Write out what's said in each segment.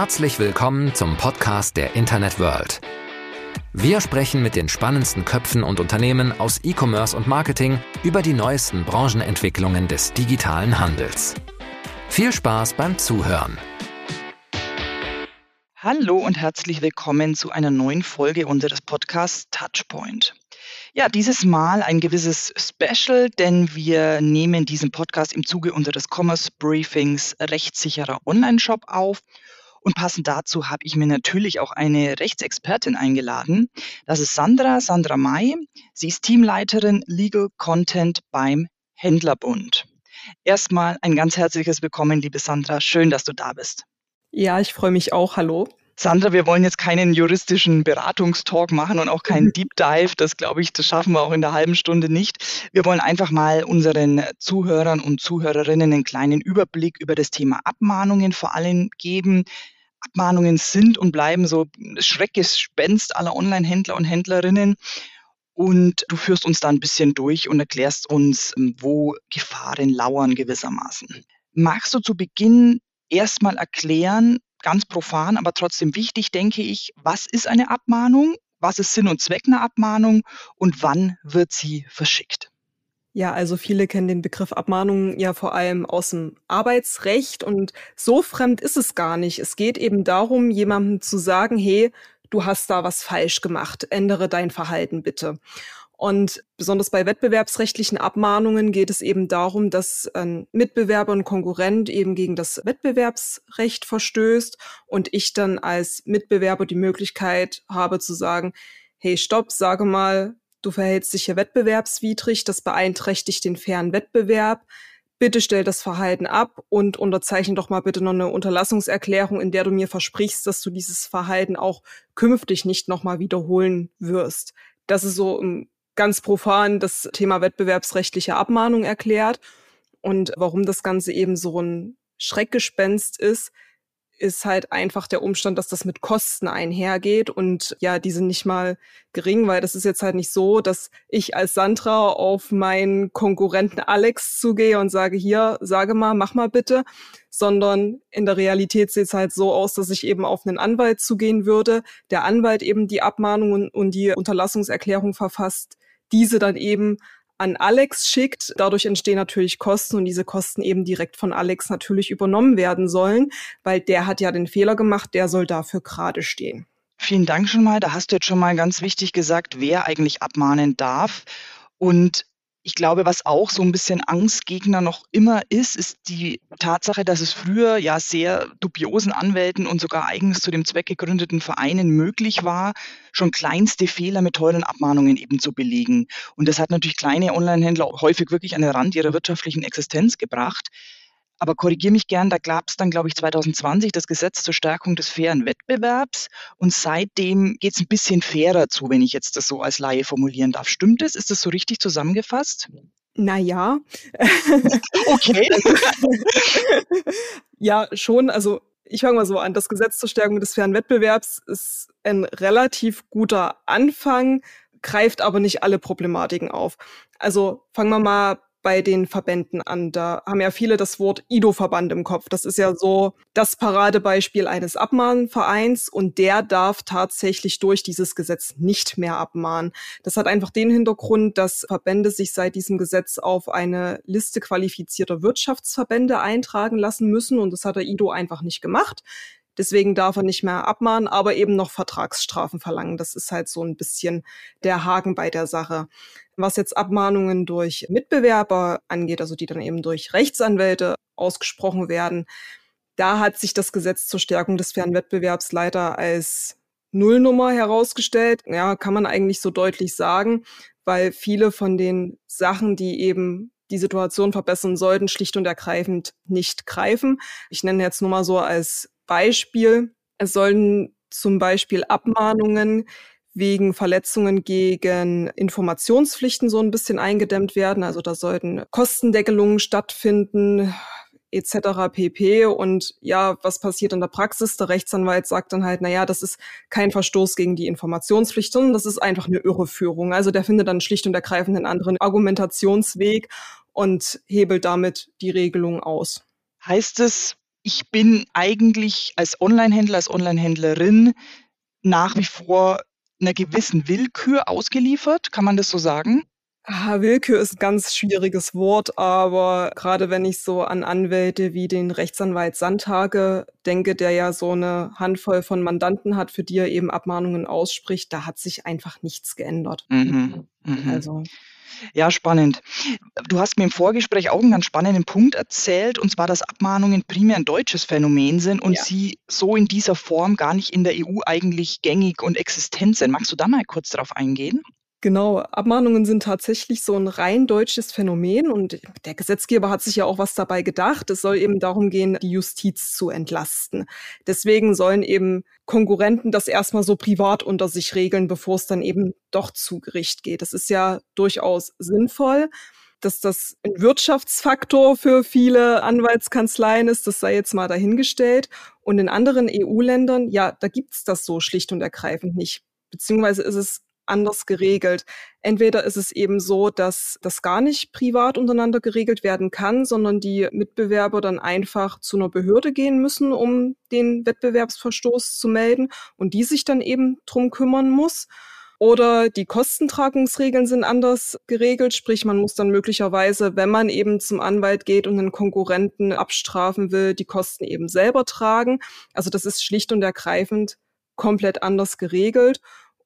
Herzlich willkommen zum Podcast der Internet World. Wir sprechen mit den spannendsten Köpfen und Unternehmen aus E-Commerce und Marketing über die neuesten Branchenentwicklungen des digitalen Handels. Viel Spaß beim Zuhören. Hallo und herzlich willkommen zu einer neuen Folge unseres Podcasts Touchpoint. Ja, dieses Mal ein gewisses Special, denn wir nehmen diesen Podcast im Zuge unseres Commerce Briefings rechtssicherer Online-Shop auf. Und passend dazu habe ich mir natürlich auch eine Rechtsexpertin eingeladen. Das ist Sandra, Sandra May. Sie ist Teamleiterin Legal Content beim Händlerbund. Erstmal ein ganz herzliches Willkommen, liebe Sandra. Schön, dass du da bist. Ja, ich freue mich auch. Hallo. Sandra, wir wollen jetzt keinen juristischen Beratungstalk machen und auch keinen Deep Dive. Das glaube ich, das schaffen wir auch in der halben Stunde nicht. Wir wollen einfach mal unseren Zuhörern und Zuhörerinnen einen kleinen Überblick über das Thema Abmahnungen vor allem geben. Abmahnungen sind und bleiben so Schreckgespenst aller Online-Händler und Händlerinnen. Und du führst uns da ein bisschen durch und erklärst uns, wo Gefahren lauern gewissermaßen. Magst du zu Beginn erstmal erklären, ganz profan, aber trotzdem wichtig, denke ich, was ist eine Abmahnung? Was ist Sinn und Zweck einer Abmahnung und wann wird sie verschickt? Ja, also viele kennen den Begriff Abmahnung ja vor allem aus dem Arbeitsrecht und so fremd ist es gar nicht. Es geht eben darum, jemandem zu sagen, hey, du hast da was falsch gemacht, ändere dein Verhalten bitte. Und besonders bei wettbewerbsrechtlichen Abmahnungen geht es eben darum, dass ein Mitbewerber und Konkurrent eben gegen das Wettbewerbsrecht verstößt und ich dann als Mitbewerber die Möglichkeit habe zu sagen, hey, stopp, sage mal, du verhältst dich hier wettbewerbswidrig, das beeinträchtigt den fairen Wettbewerb. Bitte stell das Verhalten ab und unterzeichne doch mal bitte noch eine Unterlassungserklärung, in der du mir versprichst, dass du dieses Verhalten auch künftig nicht nochmal wiederholen wirst. Das ist so ganz profan das Thema wettbewerbsrechtliche Abmahnung erklärt. Und warum das Ganze eben so ein Schreckgespenst ist, ist halt einfach der Umstand, dass das mit Kosten einhergeht und ja, die sind nicht mal gering, weil das ist jetzt halt nicht so, dass ich als Sandra auf meinen Konkurrenten Alex zugehe und sage, hier, sage mal, mach mal bitte, sondern in der Realität sieht es halt so aus, dass ich eben auf einen Anwalt zugehen würde, der Anwalt eben die Abmahnung und die Unterlassungserklärung verfasst, diese dann eben an Alex schickt. Dadurch entstehen natürlich Kosten und diese Kosten eben direkt von Alex natürlich übernommen werden sollen, weil der hat ja den Fehler gemacht, der soll dafür gerade stehen. Vielen Dank schon mal. Da hast du jetzt schon mal ganz wichtig gesagt, wer eigentlich abmahnen darf. Und ich glaube, was auch so ein bisschen Angstgegner noch immer ist, ist die Tatsache, dass es früher ja sehr dubiosen Anwälten und sogar eigens zu dem Zweck gegründeten Vereinen möglich war, schon kleinste Fehler mit teuren Abmahnungen eben zu belegen. Und das hat natürlich kleine Onlinehändler häufig wirklich an den Rand ihrer wirtschaftlichen Existenz gebracht. Aber korrigiere mich gern, da gab es dann, glaube ich, 2020 das Gesetz zur Stärkung des fairen Wettbewerbs. Und seitdem geht es ein bisschen fairer zu, wenn ich jetzt das so als Laie formulieren darf. Stimmt es? Ist das so richtig zusammengefasst? Naja. okay. ja, schon. Also ich fange mal so an. Das Gesetz zur Stärkung des fairen Wettbewerbs ist ein relativ guter Anfang, greift aber nicht alle Problematiken auf. Also fangen wir mal bei den Verbänden an. Da haben ja viele das Wort IDO-Verband im Kopf. Das ist ja so das Paradebeispiel eines Abmahnvereins und der darf tatsächlich durch dieses Gesetz nicht mehr abmahnen. Das hat einfach den Hintergrund, dass Verbände sich seit diesem Gesetz auf eine Liste qualifizierter Wirtschaftsverbände eintragen lassen müssen und das hat der IDO einfach nicht gemacht. Deswegen darf er nicht mehr abmahnen, aber eben noch Vertragsstrafen verlangen. Das ist halt so ein bisschen der Haken bei der Sache. Was jetzt Abmahnungen durch Mitbewerber angeht, also die dann eben durch Rechtsanwälte ausgesprochen werden, da hat sich das Gesetz zur Stärkung des fairen Wettbewerbs leider als Nullnummer herausgestellt. Ja, kann man eigentlich so deutlich sagen, weil viele von den Sachen, die eben die Situation verbessern sollten, schlicht und ergreifend nicht greifen. Ich nenne jetzt nur mal so als Beispiel, es sollen zum Beispiel Abmahnungen wegen Verletzungen gegen Informationspflichten so ein bisschen eingedämmt werden. Also da sollten Kostendeckelungen stattfinden etc. pp. Und ja, was passiert in der Praxis? Der Rechtsanwalt sagt dann halt, na ja, das ist kein Verstoß gegen die Informationspflicht, sondern das ist einfach eine Irreführung. Also der findet dann schlicht und ergreifend einen anderen Argumentationsweg und hebelt damit die Regelung aus. Heißt es, ich bin eigentlich als Onlinehändler, als Onlinehändlerin nach wie vor einer gewissen Willkür ausgeliefert. Kann man das so sagen? Ah, Willkür ist ein ganz schwieriges Wort, aber gerade wenn ich so an Anwälte wie den Rechtsanwalt Sandhage denke, der ja so eine Handvoll von Mandanten hat, für die er eben Abmahnungen ausspricht, da hat sich einfach nichts geändert. Mhm. Mhm. Also ja, spannend. Du hast mir im Vorgespräch auch einen ganz spannenden Punkt erzählt, und zwar, dass Abmahnungen primär ein deutsches Phänomen sind und ja. sie so in dieser Form gar nicht in der EU eigentlich gängig und existent sind. Magst du da mal kurz darauf eingehen? Genau, Abmahnungen sind tatsächlich so ein rein deutsches Phänomen und der Gesetzgeber hat sich ja auch was dabei gedacht. Es soll eben darum gehen, die Justiz zu entlasten. Deswegen sollen eben Konkurrenten das erstmal so privat unter sich regeln, bevor es dann eben doch zu Gericht geht. Das ist ja durchaus sinnvoll. Dass das ein Wirtschaftsfaktor für viele Anwaltskanzleien ist, das sei jetzt mal dahingestellt. Und in anderen EU-Ländern, ja, da gibt's das so schlicht und ergreifend nicht. Beziehungsweise ist es anders geregelt. Entweder ist es eben so, dass das gar nicht privat untereinander geregelt werden kann, sondern die Mitbewerber dann einfach zu einer Behörde gehen müssen, um den Wettbewerbsverstoß zu melden und die sich dann eben drum kümmern muss. Oder die Kostentragungsregeln sind anders geregelt, sprich man muss dann möglicherweise, wenn man eben zum Anwalt geht und einen Konkurrenten abstrafen will, die Kosten eben selber tragen. Also das ist schlicht und ergreifend komplett anders geregelt.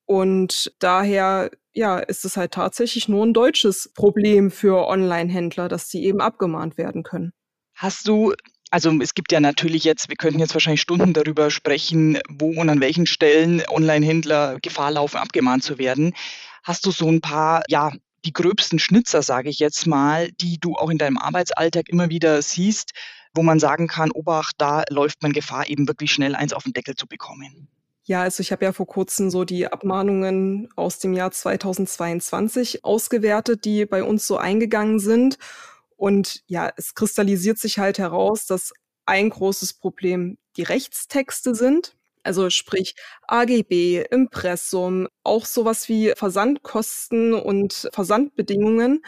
Und daher ja, ist es halt tatsächlich nur ein deutsches Problem für Online-Händler, dass sie eben abgemahnt werden können. Hast du also es gibt ja natürlich jetzt, wir könnten jetzt wahrscheinlich Stunden darüber sprechen, wo und an welchen Stellen Online-Händler Gefahr laufen, abgemahnt zu werden. Hast du so ein paar, ja, die gröbsten Schnitzer, sage ich jetzt mal, die du auch in deinem Arbeitsalltag immer wieder siehst, wo man sagen kann, Obacht, da läuft man Gefahr, eben wirklich schnell eins auf den Deckel zu bekommen? Ja, also ich habe ja vor kurzem so die Abmahnungen aus dem Jahr 2022 ausgewertet, die bei uns so eingegangen sind. Und ja, es kristallisiert sich halt heraus, dass ein großes Problem die Rechtstexte sind. Also sprich AGB, Impressum, auch sowas wie Versandkosten und Versandbedingungen.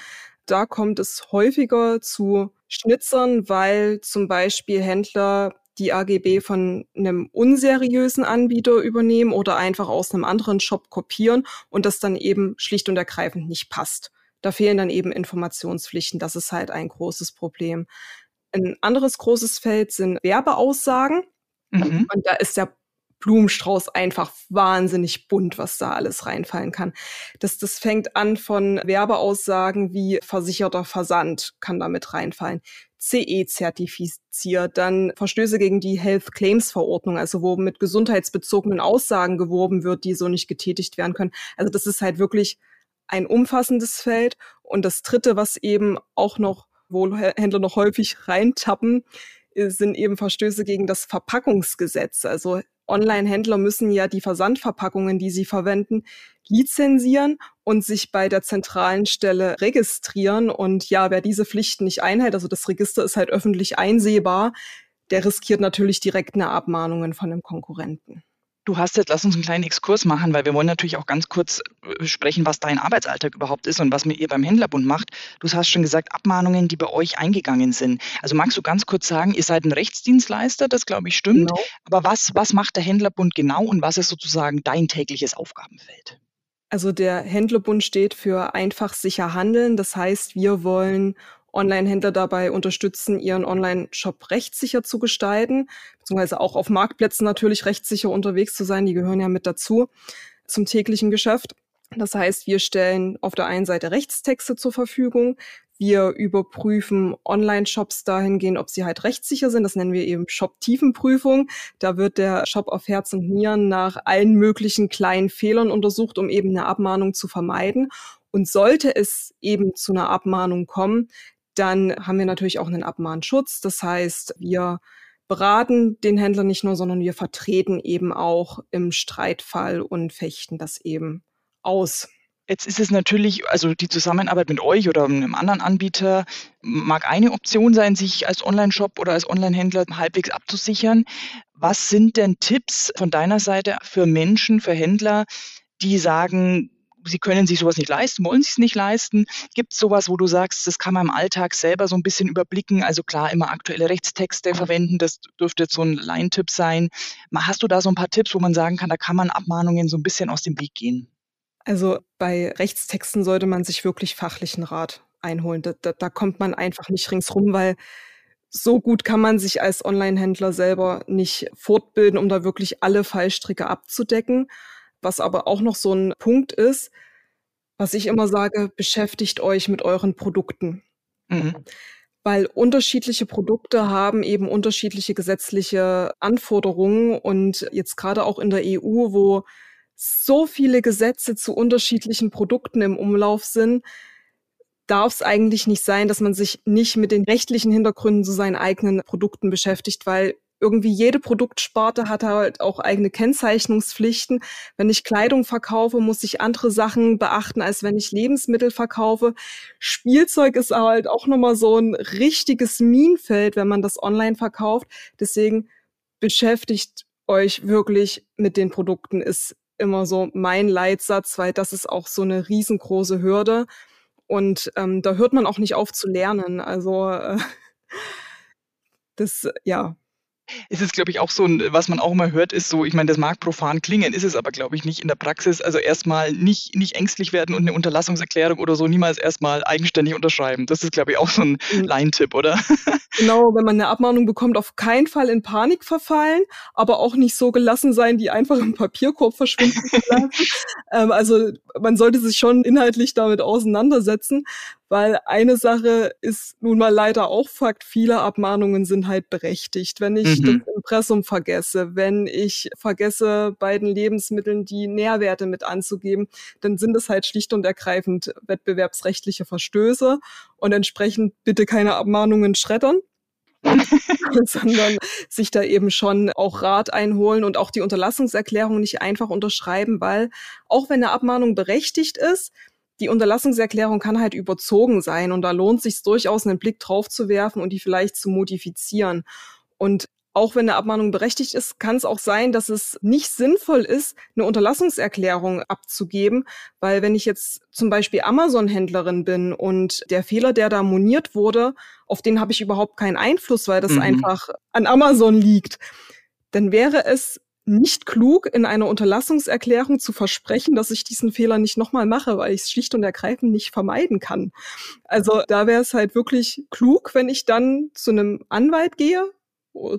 Da kommt es häufiger zu Schnitzern, weil zum Beispiel Händler die AGB von einem unseriösen Anbieter übernehmen oder einfach aus einem anderen Shop kopieren und das dann eben schlicht und ergreifend nicht passt. Da fehlen dann eben Informationspflichten. Das ist halt ein großes Problem. Ein anderes großes Feld sind Werbeaussagen. Mhm. Und da ist der Blumenstrauß einfach wahnsinnig bunt, was da alles reinfallen kann. Das, das fängt an von Werbeaussagen wie versicherter Versand kann damit reinfallen. CE-zertifiziert, dann Verstöße gegen die Health Claims Verordnung, also wo mit gesundheitsbezogenen Aussagen geworben wird, die so nicht getätigt werden können. Also das ist halt wirklich ein umfassendes Feld. Und das dritte, was eben auch noch, wo Händler noch häufig reintappen, sind eben Verstöße gegen das Verpackungsgesetz. Also Online-Händler müssen ja die Versandverpackungen, die sie verwenden, lizenzieren und sich bei der zentralen Stelle registrieren. Und ja, wer diese Pflichten nicht einhält, also das Register ist halt öffentlich einsehbar, der riskiert natürlich direkt eine Abmahnung von einem Konkurrenten. Du hast jetzt, lass uns einen kleinen Exkurs machen, weil wir wollen natürlich auch ganz kurz äh, sprechen, was dein Arbeitsalltag überhaupt ist und was mit ihr beim Händlerbund macht. Du hast schon gesagt, Abmahnungen, die bei euch eingegangen sind. Also magst du ganz kurz sagen, ihr seid ein Rechtsdienstleister, das glaube ich stimmt. Genau. Aber was, was macht der Händlerbund genau und was ist sozusagen dein tägliches Aufgabenfeld? Also der Händlerbund steht für einfach sicher handeln. Das heißt, wir wollen Online-Händler dabei unterstützen, ihren Online-Shop rechtssicher zu gestalten, beziehungsweise auch auf Marktplätzen natürlich rechtssicher unterwegs zu sein. Die gehören ja mit dazu zum täglichen Geschäft. Das heißt, wir stellen auf der einen Seite Rechtstexte zur Verfügung. Wir überprüfen Online-Shops dahingehend, ob sie halt rechtssicher sind. Das nennen wir eben Shop-Tiefenprüfung. Da wird der Shop auf Herz und Nieren nach allen möglichen kleinen Fehlern untersucht, um eben eine Abmahnung zu vermeiden. Und sollte es eben zu einer Abmahnung kommen, dann haben wir natürlich auch einen Abmahnschutz. Das heißt, wir beraten den Händler nicht nur, sondern wir vertreten eben auch im Streitfall und fechten das eben aus. Jetzt ist es natürlich, also die Zusammenarbeit mit euch oder einem anderen Anbieter mag eine Option sein, sich als Online-Shop oder als Online-Händler halbwegs abzusichern. Was sind denn Tipps von deiner Seite für Menschen, für Händler, die sagen, sie können sich sowas nicht leisten, wollen sich es nicht leisten. Gibt es sowas, wo du sagst, das kann man im Alltag selber so ein bisschen überblicken? Also klar, immer aktuelle Rechtstexte verwenden, das dürfte jetzt so ein Laientipp sein. Hast du da so ein paar Tipps, wo man sagen kann, da kann man Abmahnungen so ein bisschen aus dem Weg gehen? Also bei Rechtstexten sollte man sich wirklich fachlichen Rat einholen. Da, da, da kommt man einfach nicht ringsrum, weil so gut kann man sich als Online-Händler selber nicht fortbilden, um da wirklich alle Fallstricke abzudecken. Was aber auch noch so ein Punkt ist, was ich immer sage, beschäftigt euch mit euren Produkten. Mhm. Weil unterschiedliche Produkte haben eben unterschiedliche gesetzliche Anforderungen und jetzt gerade auch in der EU, wo so viele Gesetze zu unterschiedlichen Produkten im Umlauf sind, darf es eigentlich nicht sein, dass man sich nicht mit den rechtlichen Hintergründen zu seinen eigenen Produkten beschäftigt, weil irgendwie jede Produktsparte hat halt auch eigene Kennzeichnungspflichten. Wenn ich Kleidung verkaufe, muss ich andere Sachen beachten, als wenn ich Lebensmittel verkaufe. Spielzeug ist halt auch nochmal so ein richtiges Minenfeld, wenn man das online verkauft. Deswegen beschäftigt euch wirklich mit den Produkten, ist immer so mein Leitsatz, weil das ist auch so eine riesengroße Hürde. Und ähm, da hört man auch nicht auf zu lernen. Also äh, das, ja, ist es, glaube ich, auch so, ein, was man auch immer hört, ist so, ich meine, das mag profan klingen, ist es aber, glaube ich, nicht in der Praxis. Also erstmal nicht, nicht ängstlich werden und eine Unterlassungserklärung oder so niemals erstmal eigenständig unterschreiben. Das ist, glaube ich, auch so ein mhm. Laientipp, oder? Genau, wenn man eine Abmahnung bekommt, auf keinen Fall in Panik verfallen, aber auch nicht so gelassen sein, die einfach im Papierkorb verschwinden zu lassen. ähm, also man sollte sich schon inhaltlich damit auseinandersetzen, weil eine Sache ist nun mal leider auch Fakt, viele Abmahnungen sind halt berechtigt. Wenn ich mhm. das Impressum vergesse, wenn ich vergesse, bei den Lebensmitteln die Nährwerte mit anzugeben, dann sind es halt schlicht und ergreifend wettbewerbsrechtliche Verstöße und entsprechend bitte keine Abmahnungen schreddern. sondern sich da eben schon auch Rat einholen und auch die Unterlassungserklärung nicht einfach unterschreiben, weil auch wenn eine Abmahnung berechtigt ist, die Unterlassungserklärung kann halt überzogen sein und da lohnt sich durchaus einen Blick drauf zu werfen und die vielleicht zu modifizieren. Und auch wenn eine Abmahnung berechtigt ist, kann es auch sein, dass es nicht sinnvoll ist, eine Unterlassungserklärung abzugeben, weil wenn ich jetzt zum Beispiel Amazon-Händlerin bin und der Fehler, der da moniert wurde, auf den habe ich überhaupt keinen Einfluss, weil das mhm. einfach an Amazon liegt, dann wäre es nicht klug, in einer Unterlassungserklärung zu versprechen, dass ich diesen Fehler nicht nochmal mache, weil ich es schlicht und ergreifend nicht vermeiden kann. Also da wäre es halt wirklich klug, wenn ich dann zu einem Anwalt gehe,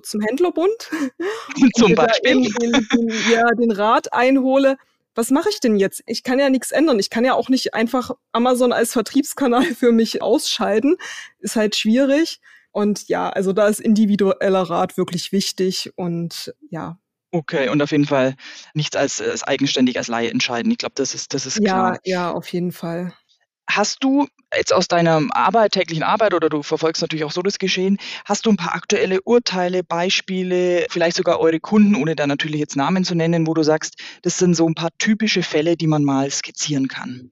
zum Händlerbund, zum Beispiel den, den, ja, den Rat einhole. Was mache ich denn jetzt? Ich kann ja nichts ändern. Ich kann ja auch nicht einfach Amazon als Vertriebskanal für mich ausschalten. Ist halt schwierig. Und ja, also da ist individueller Rat wirklich wichtig. Und ja, Okay, und auf jeden Fall nichts als, als eigenständig als Laie entscheiden. Ich glaube, das ist, das ist klar. Ja, ja, auf jeden Fall. Hast du jetzt aus deiner Arbeit, täglichen Arbeit oder du verfolgst natürlich auch so das Geschehen, hast du ein paar aktuelle Urteile, Beispiele, vielleicht sogar eure Kunden, ohne da natürlich jetzt Namen zu nennen, wo du sagst, das sind so ein paar typische Fälle, die man mal skizzieren kann?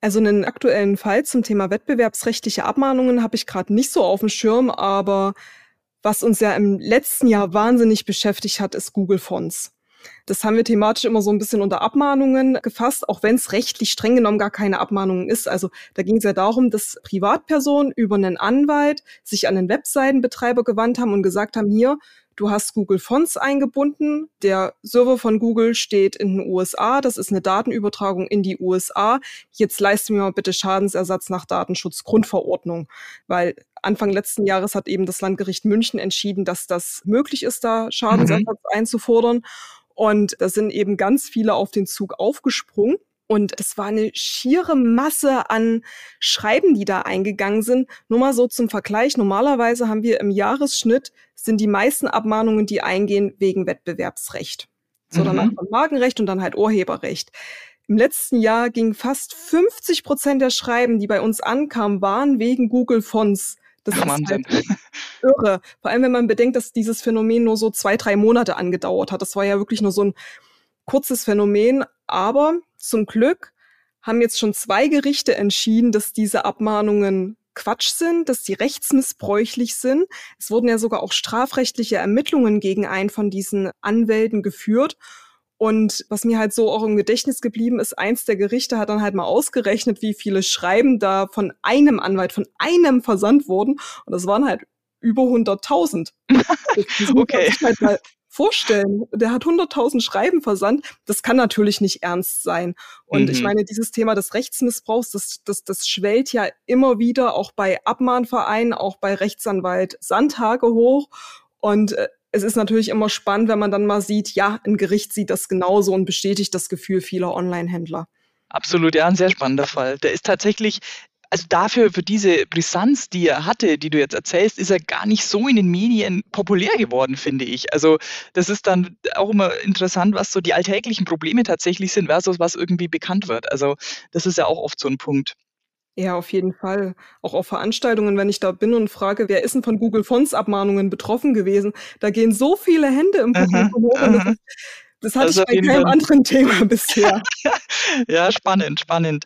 Also einen aktuellen Fall zum Thema wettbewerbsrechtliche Abmahnungen habe ich gerade nicht so auf dem Schirm, aber was uns ja im letzten Jahr wahnsinnig beschäftigt hat, ist Google Fonts. Das haben wir thematisch immer so ein bisschen unter Abmahnungen gefasst, auch wenn es rechtlich streng genommen gar keine Abmahnungen ist. Also da ging es ja darum, dass Privatpersonen über einen Anwalt sich an den Webseitenbetreiber gewandt haben und gesagt haben, hier, Du hast Google Fonts eingebunden. Der Server von Google steht in den USA. Das ist eine Datenübertragung in die USA. Jetzt leiste mir mal bitte Schadensersatz nach Datenschutzgrundverordnung, weil Anfang letzten Jahres hat eben das Landgericht München entschieden, dass das möglich ist, da Schadensersatz mhm. einzufordern. Und da sind eben ganz viele auf den Zug aufgesprungen. Und es war eine schiere Masse an Schreiben, die da eingegangen sind. Nur mal so zum Vergleich. Normalerweise haben wir im Jahresschnitt sind die meisten Abmahnungen, die eingehen, wegen Wettbewerbsrecht. So, mhm. danach kommt Markenrecht und dann halt Urheberrecht. Im letzten Jahr gingen fast 50 Prozent der Schreiben, die bei uns ankamen, waren wegen Google Fonts. Das ist halt irre. Vor allem, wenn man bedenkt, dass dieses Phänomen nur so zwei, drei Monate angedauert hat. Das war ja wirklich nur so ein kurzes Phänomen. Aber zum Glück haben jetzt schon zwei Gerichte entschieden, dass diese Abmahnungen Quatsch sind, dass sie rechtsmissbräuchlich sind. Es wurden ja sogar auch strafrechtliche Ermittlungen gegen einen von diesen Anwälten geführt. Und was mir halt so auch im Gedächtnis geblieben ist, eins der Gerichte hat dann halt mal ausgerechnet, wie viele Schreiben da von einem Anwalt, von einem versandt wurden. Und das waren halt über 100.000. okay. Halt mal vorstellen. Der hat 100.000 Schreiben versandt. Das kann natürlich nicht ernst sein. Und mhm. ich meine, dieses Thema des Rechtsmissbrauchs, das, das, das schwellt ja immer wieder auch bei Abmahnvereinen, auch bei Rechtsanwalt Sandhage hoch. Und äh, es ist natürlich immer spannend, wenn man dann mal sieht, ja, ein Gericht sieht das genauso und bestätigt das Gefühl vieler Online-Händler. Absolut, ja, ein sehr spannender Fall. Der ist tatsächlich, also dafür, für diese Brisanz, die er hatte, die du jetzt erzählst, ist er gar nicht so in den Medien populär geworden, finde ich. Also das ist dann auch immer interessant, was so die alltäglichen Probleme tatsächlich sind, versus was irgendwie bekannt wird. Also das ist ja auch oft so ein Punkt. Ja, auf jeden Fall. Auch auf Veranstaltungen, wenn ich da bin und frage, wer ist denn von Google Fonts Abmahnungen betroffen gewesen? Da gehen so viele Hände im Publikum hoch. Das, das hatte also ich bei keinem anderen Thema bisher. ja, spannend, spannend.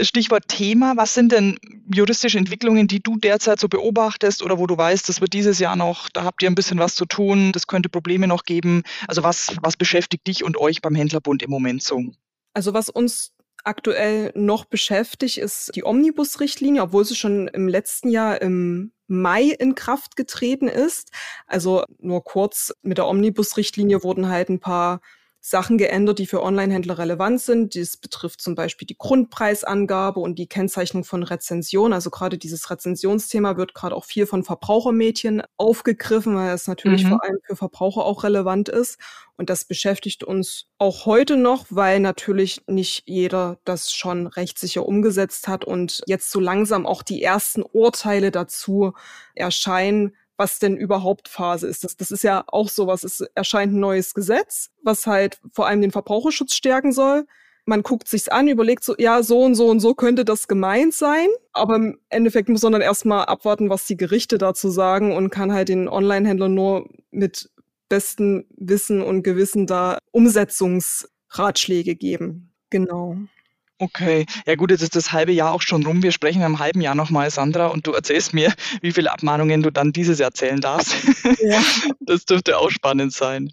Stichwort Thema. Was sind denn juristische Entwicklungen, die du derzeit so beobachtest oder wo du weißt, das wird dieses Jahr noch, da habt ihr ein bisschen was zu tun, das könnte Probleme noch geben. Also was, was beschäftigt dich und euch beim Händlerbund im Moment so? Also was uns aktuell noch beschäftigt, ist die Omnibus-Richtlinie, obwohl sie schon im letzten Jahr im Mai in Kraft getreten ist. Also nur kurz, mit der Omnibus-Richtlinie wurden halt ein paar Sachen geändert, die für Online-Händler relevant sind. Dies betrifft zum Beispiel die Grundpreisangabe und die Kennzeichnung von Rezension. Also gerade dieses Rezensionsthema wird gerade auch viel von Verbrauchermädchen aufgegriffen, weil es natürlich mhm. vor allem für Verbraucher auch relevant ist. Und das beschäftigt uns auch heute noch, weil natürlich nicht jeder das schon rechtssicher umgesetzt hat und jetzt so langsam auch die ersten Urteile dazu erscheinen, was denn überhaupt Phase ist. Das, das ist ja auch sowas. Es erscheint ein neues Gesetz, was halt vor allem den Verbraucherschutz stärken soll. Man guckt sich's an, überlegt so, ja, so und so und so könnte das gemeint sein. Aber im Endeffekt muss man dann erstmal abwarten, was die Gerichte dazu sagen und kann halt den Online-Händlern nur mit bestem Wissen und Gewissen da Umsetzungsratschläge geben. Genau. Okay, ja gut, jetzt ist das halbe Jahr auch schon rum. Wir sprechen im halben Jahr nochmal, Sandra, und du erzählst mir, wie viele Abmahnungen du dann dieses Jahr zählen darfst. Ja. Das dürfte auch spannend sein.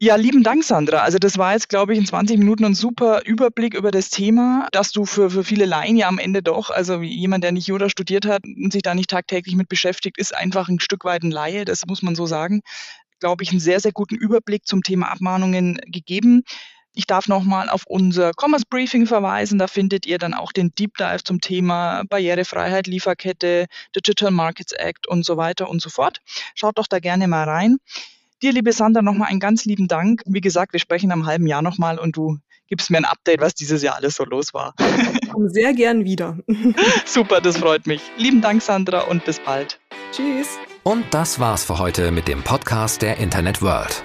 Ja, lieben Dank, Sandra. Also das war jetzt, glaube ich, in 20 Minuten ein super Überblick über das Thema, dass du für, für viele Laien ja am Ende doch, also jemand, der nicht Jura studiert hat und sich da nicht tagtäglich mit beschäftigt, ist einfach ein Stück weit ein Laie, das muss man so sagen. Glaube ich, einen sehr, sehr guten Überblick zum Thema Abmahnungen gegeben. Ich darf nochmal auf unser Commerce Briefing verweisen. Da findet ihr dann auch den Deep Dive zum Thema Barrierefreiheit, Lieferkette, Digital Markets Act und so weiter und so fort. Schaut doch da gerne mal rein. Dir, liebe Sandra, nochmal einen ganz lieben Dank. Wie gesagt, wir sprechen am halben Jahr nochmal und du gibst mir ein Update, was dieses Jahr alles so los war. Komm sehr gern wieder. Super, das freut mich. Lieben Dank, Sandra, und bis bald. Tschüss. Und das war's für heute mit dem Podcast der Internet World.